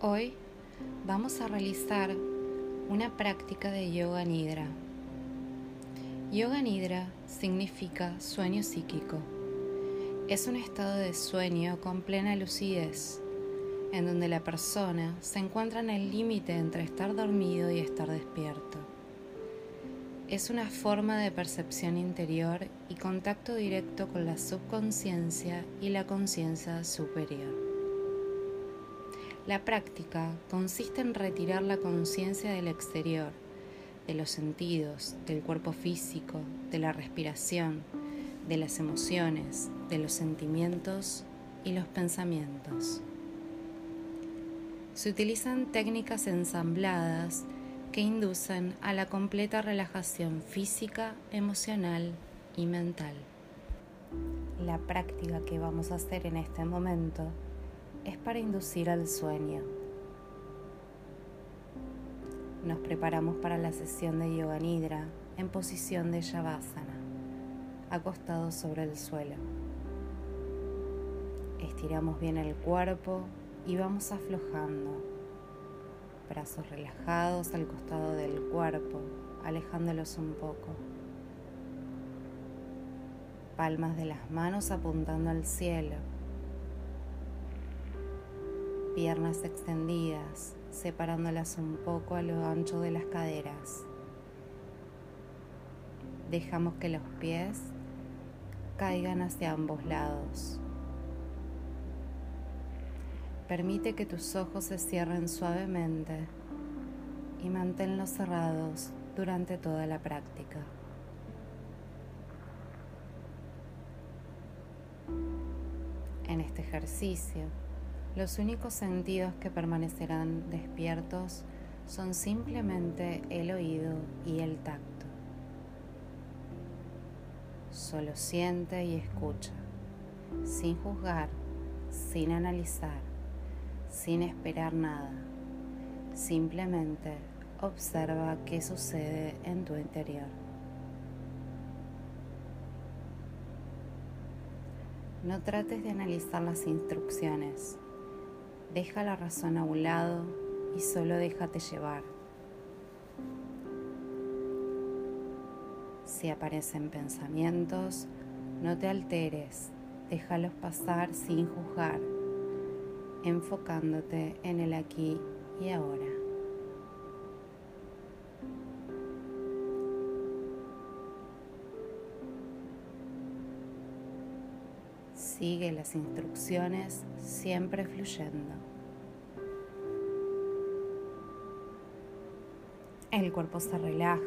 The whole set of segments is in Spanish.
Hoy vamos a realizar una práctica de yoga nidra. Yoga nidra significa sueño psíquico. Es un estado de sueño con plena lucidez, en donde la persona se encuentra en el límite entre estar dormido y estar despierto. Es una forma de percepción interior y contacto directo con la subconsciencia y la conciencia superior. La práctica consiste en retirar la conciencia del exterior, de los sentidos, del cuerpo físico, de la respiración, de las emociones, de los sentimientos y los pensamientos. Se utilizan técnicas ensambladas que inducen a la completa relajación física, emocional y mental. La práctica que vamos a hacer en este momento es para inducir al sueño. Nos preparamos para la sesión de Yoga Nidra en posición de Shavasana, acostados sobre el suelo. Estiramos bien el cuerpo y vamos aflojando. Brazos relajados al costado del cuerpo, alejándolos un poco. Palmas de las manos apuntando al cielo piernas extendidas, separándolas un poco a lo ancho de las caderas. Dejamos que los pies caigan hacia ambos lados. Permite que tus ojos se cierren suavemente y manténlos cerrados durante toda la práctica. En este ejercicio, los únicos sentidos que permanecerán despiertos son simplemente el oído y el tacto. Solo siente y escucha, sin juzgar, sin analizar, sin esperar nada. Simplemente observa qué sucede en tu interior. No trates de analizar las instrucciones Deja la razón a un lado y solo déjate llevar. Si aparecen pensamientos, no te alteres, déjalos pasar sin juzgar, enfocándote en el aquí y ahora. Sigue las instrucciones siempre fluyendo. El cuerpo se relaja,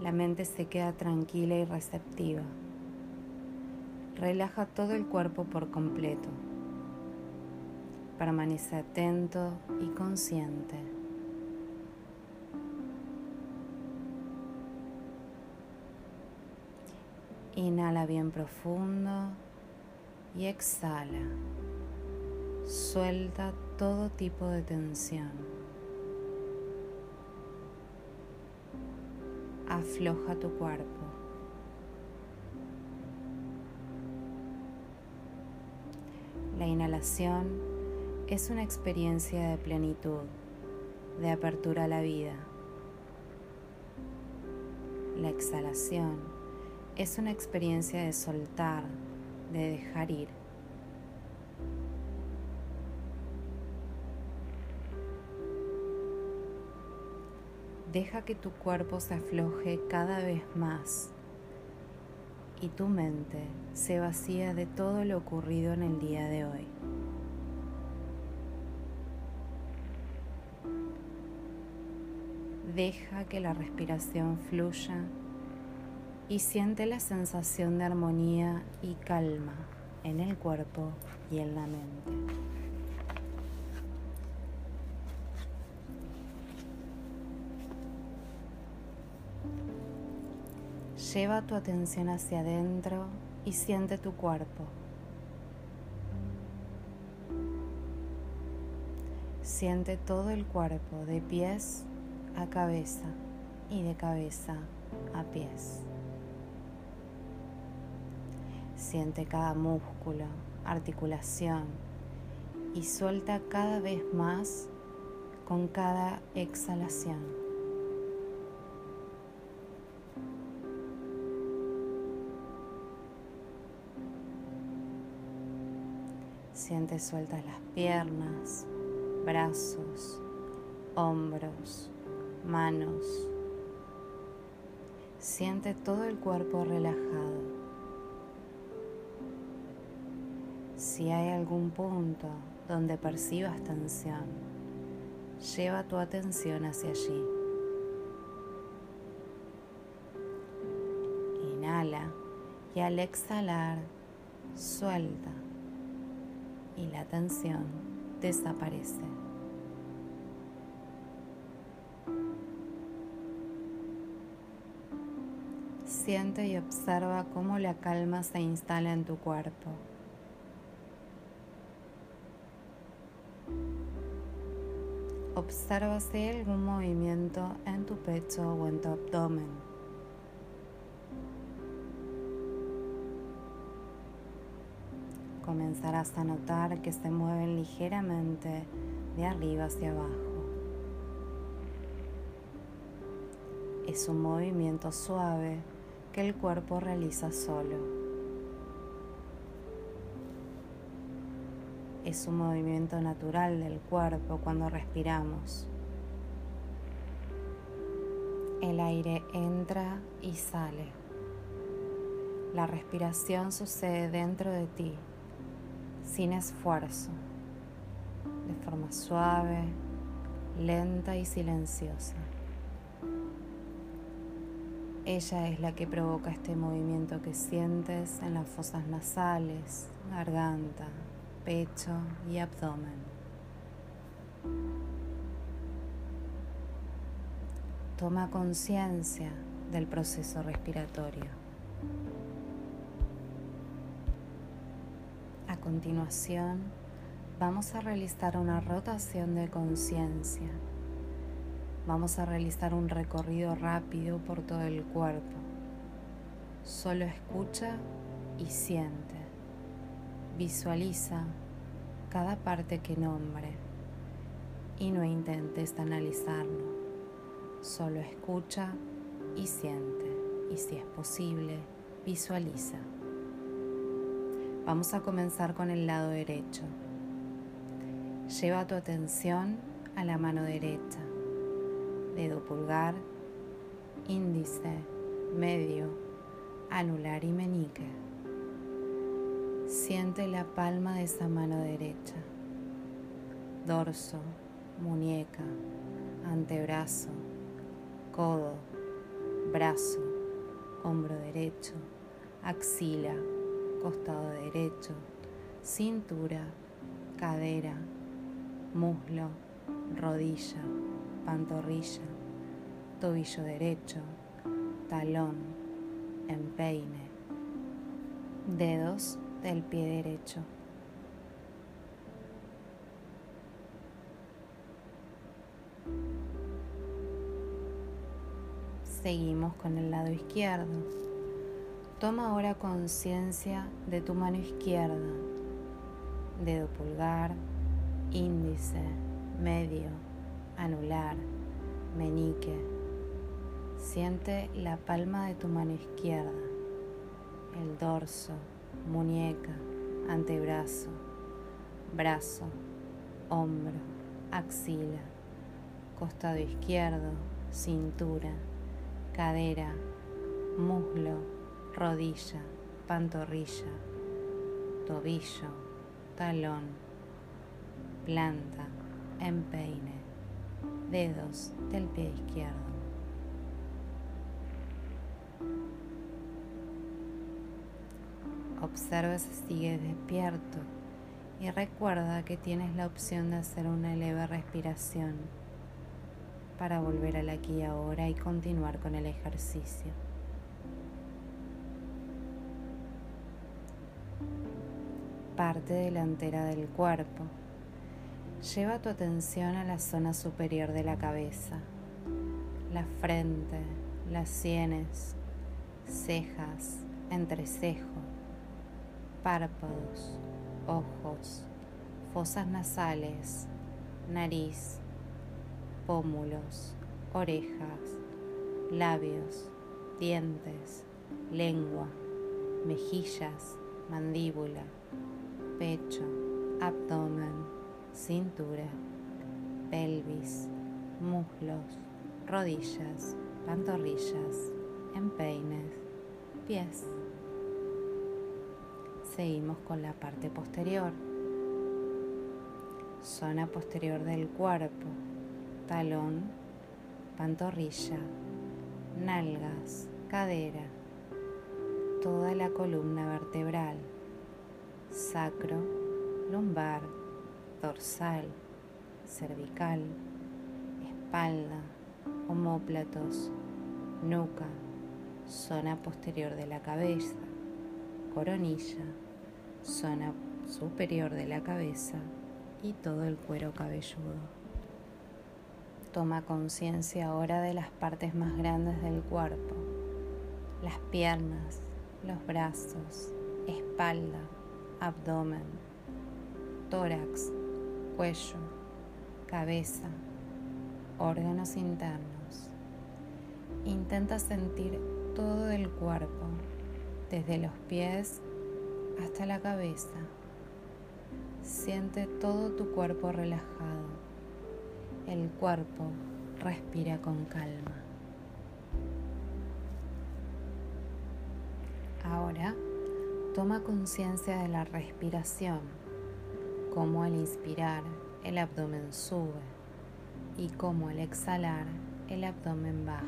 la mente se queda tranquila y receptiva. Relaja todo el cuerpo por completo. Permanece atento y consciente. Inhala bien profundo y exhala. Suelta todo tipo de tensión. Afloja tu cuerpo. La inhalación es una experiencia de plenitud, de apertura a la vida. La exhalación es una experiencia de soltar, de dejar ir. Deja que tu cuerpo se afloje cada vez más y tu mente se vacía de todo lo ocurrido en el día de hoy. Deja que la respiración fluya y siente la sensación de armonía y calma en el cuerpo y en la mente. Lleva tu atención hacia adentro y siente tu cuerpo. Siente todo el cuerpo de pies a cabeza y de cabeza a pies. Siente cada músculo, articulación y suelta cada vez más con cada exhalación. Siente sueltas las piernas, brazos, hombros, manos. Siente todo el cuerpo relajado. Si hay algún punto donde percibas tensión, lleva tu atención hacia allí. Inhala y al exhalar, suelta y la tensión desaparece. Siente y observa cómo la calma se instala en tu cuerpo. Observa si algún movimiento en tu pecho o en tu abdomen. comenzarás a notar que se mueven ligeramente de arriba hacia abajo. Es un movimiento suave que el cuerpo realiza solo. Es un movimiento natural del cuerpo cuando respiramos. El aire entra y sale. La respiración sucede dentro de ti sin esfuerzo, de forma suave, lenta y silenciosa. Ella es la que provoca este movimiento que sientes en las fosas nasales, garganta, pecho y abdomen. Toma conciencia del proceso respiratorio. continuación vamos a realizar una rotación de conciencia. Vamos a realizar un recorrido rápido por todo el cuerpo. Solo escucha y siente. Visualiza cada parte que nombre y no intentes analizarlo. Solo escucha y siente. Y si es posible, visualiza. Vamos a comenzar con el lado derecho. Lleva tu atención a la mano derecha, dedo pulgar, índice, medio, anular y meñique. Siente la palma de esa mano derecha, dorso, muñeca, antebrazo, codo, brazo, hombro derecho, axila, costado derecho, cintura, cadera, muslo, rodilla, pantorrilla, tobillo derecho, talón, empeine, dedos del pie derecho. Seguimos con el lado izquierdo. Toma ahora conciencia de tu mano izquierda, dedo pulgar, índice, medio, anular, meñique. Siente la palma de tu mano izquierda, el dorso, muñeca, antebrazo, brazo, hombro, axila, costado izquierdo, cintura, cadera, muslo rodilla, pantorrilla, tobillo, talón, planta, empeine, dedos del pie izquierdo. Observa si sigues despierto y recuerda que tienes la opción de hacer una leve respiración para volver al aquí y ahora y continuar con el ejercicio. parte delantera del cuerpo. Lleva tu atención a la zona superior de la cabeza, la frente, las sienes, cejas, entrecejo, párpados, ojos, fosas nasales, nariz, pómulos, orejas, labios, dientes, lengua, mejillas, mandíbula, pecho, abdomen, cintura, pelvis, muslos, rodillas, pantorrillas, empeines, pies. Seguimos con la parte posterior. Zona posterior del cuerpo, talón, pantorrilla, nalgas, cadera, toda la columna vertebral, sacro, lumbar, dorsal, cervical, espalda, homóplatos, nuca, zona posterior de la cabeza, coronilla, zona superior de la cabeza y todo el cuero cabelludo. Toma conciencia ahora de las partes más grandes del cuerpo, las piernas, los brazos, espalda, abdomen, tórax, cuello, cabeza, órganos internos. Intenta sentir todo el cuerpo, desde los pies hasta la cabeza. Siente todo tu cuerpo relajado. El cuerpo respira con calma. Ahora toma conciencia de la respiración, como al inspirar el abdomen sube y como al exhalar el abdomen baja.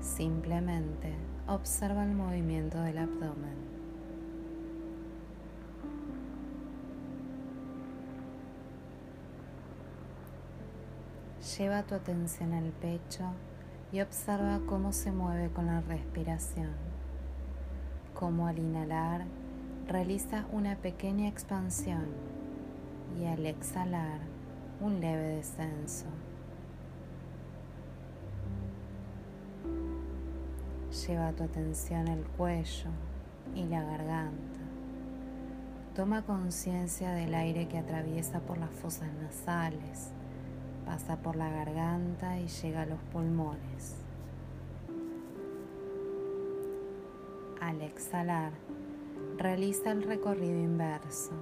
Simplemente observa el movimiento del abdomen. Lleva tu atención al pecho y observa cómo se mueve con la respiración. Cómo al inhalar realiza una pequeña expansión y al exhalar un leve descenso. Lleva tu atención al cuello y la garganta. Toma conciencia del aire que atraviesa por las fosas nasales, pasa por la garganta y llega a los pulmones. Al exhalar, realiza el recorrido inverso.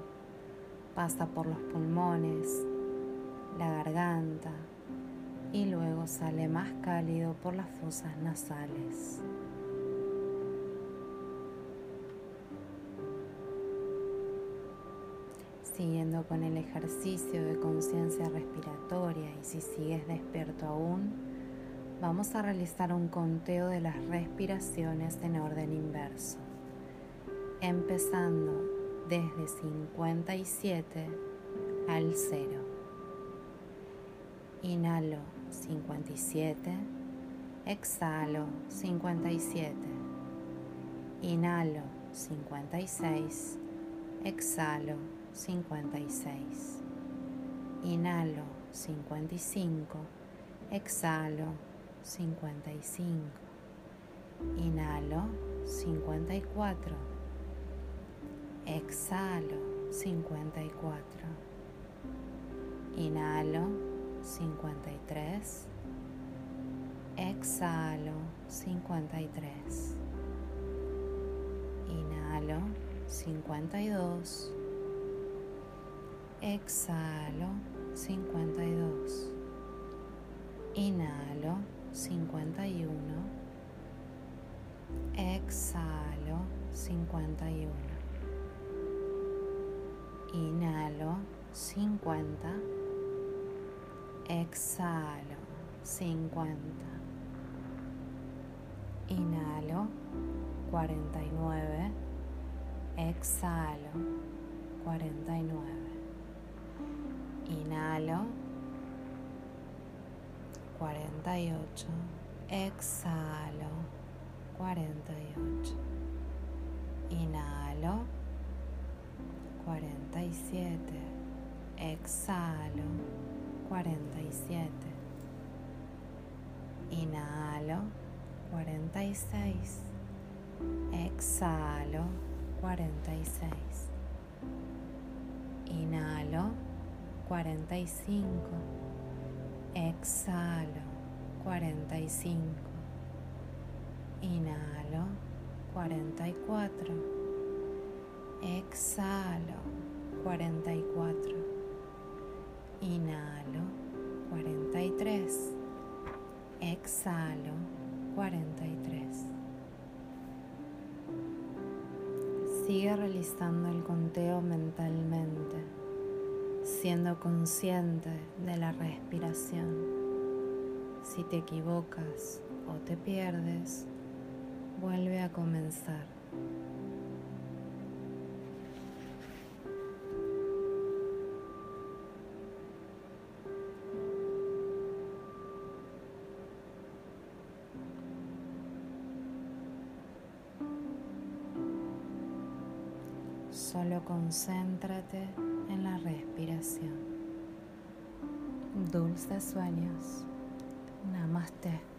Pasa por los pulmones, la garganta y luego sale más cálido por las fosas nasales. Siguiendo con el ejercicio de conciencia respiratoria y si sigues despierto aún, vamos a realizar un conteo de las respiraciones en orden inverso, empezando desde 57 al 0. Inhalo 57, exhalo 57, inhalo 56, exhalo 56. Inhalo 55. Exhalo 55. Inhalo 54. Exhalo 54. Inhalo 53. Exhalo 53. Inhalo 52 Exhalo 52. Inhalo 51. Exhalo 51. Inhalo 50. Exhalo 50. Inhalo 49. Exhalo 49. Inhalo. 48. Exhalo. 48. Inhalo. 47. Exhalo. 47. Inhalo. 46. Exhalo. 46. Inhalo 45. Exhalo 45. Inhalo 44. Exhalo 44. Inhalo 43. Exhalo 43. Sigue realizando el conteo mentalmente, siendo consciente de la respiración. Si te equivocas o te pierdes, vuelve a comenzar. Solo concéntrate respiración. Dulces sueños. Namaste.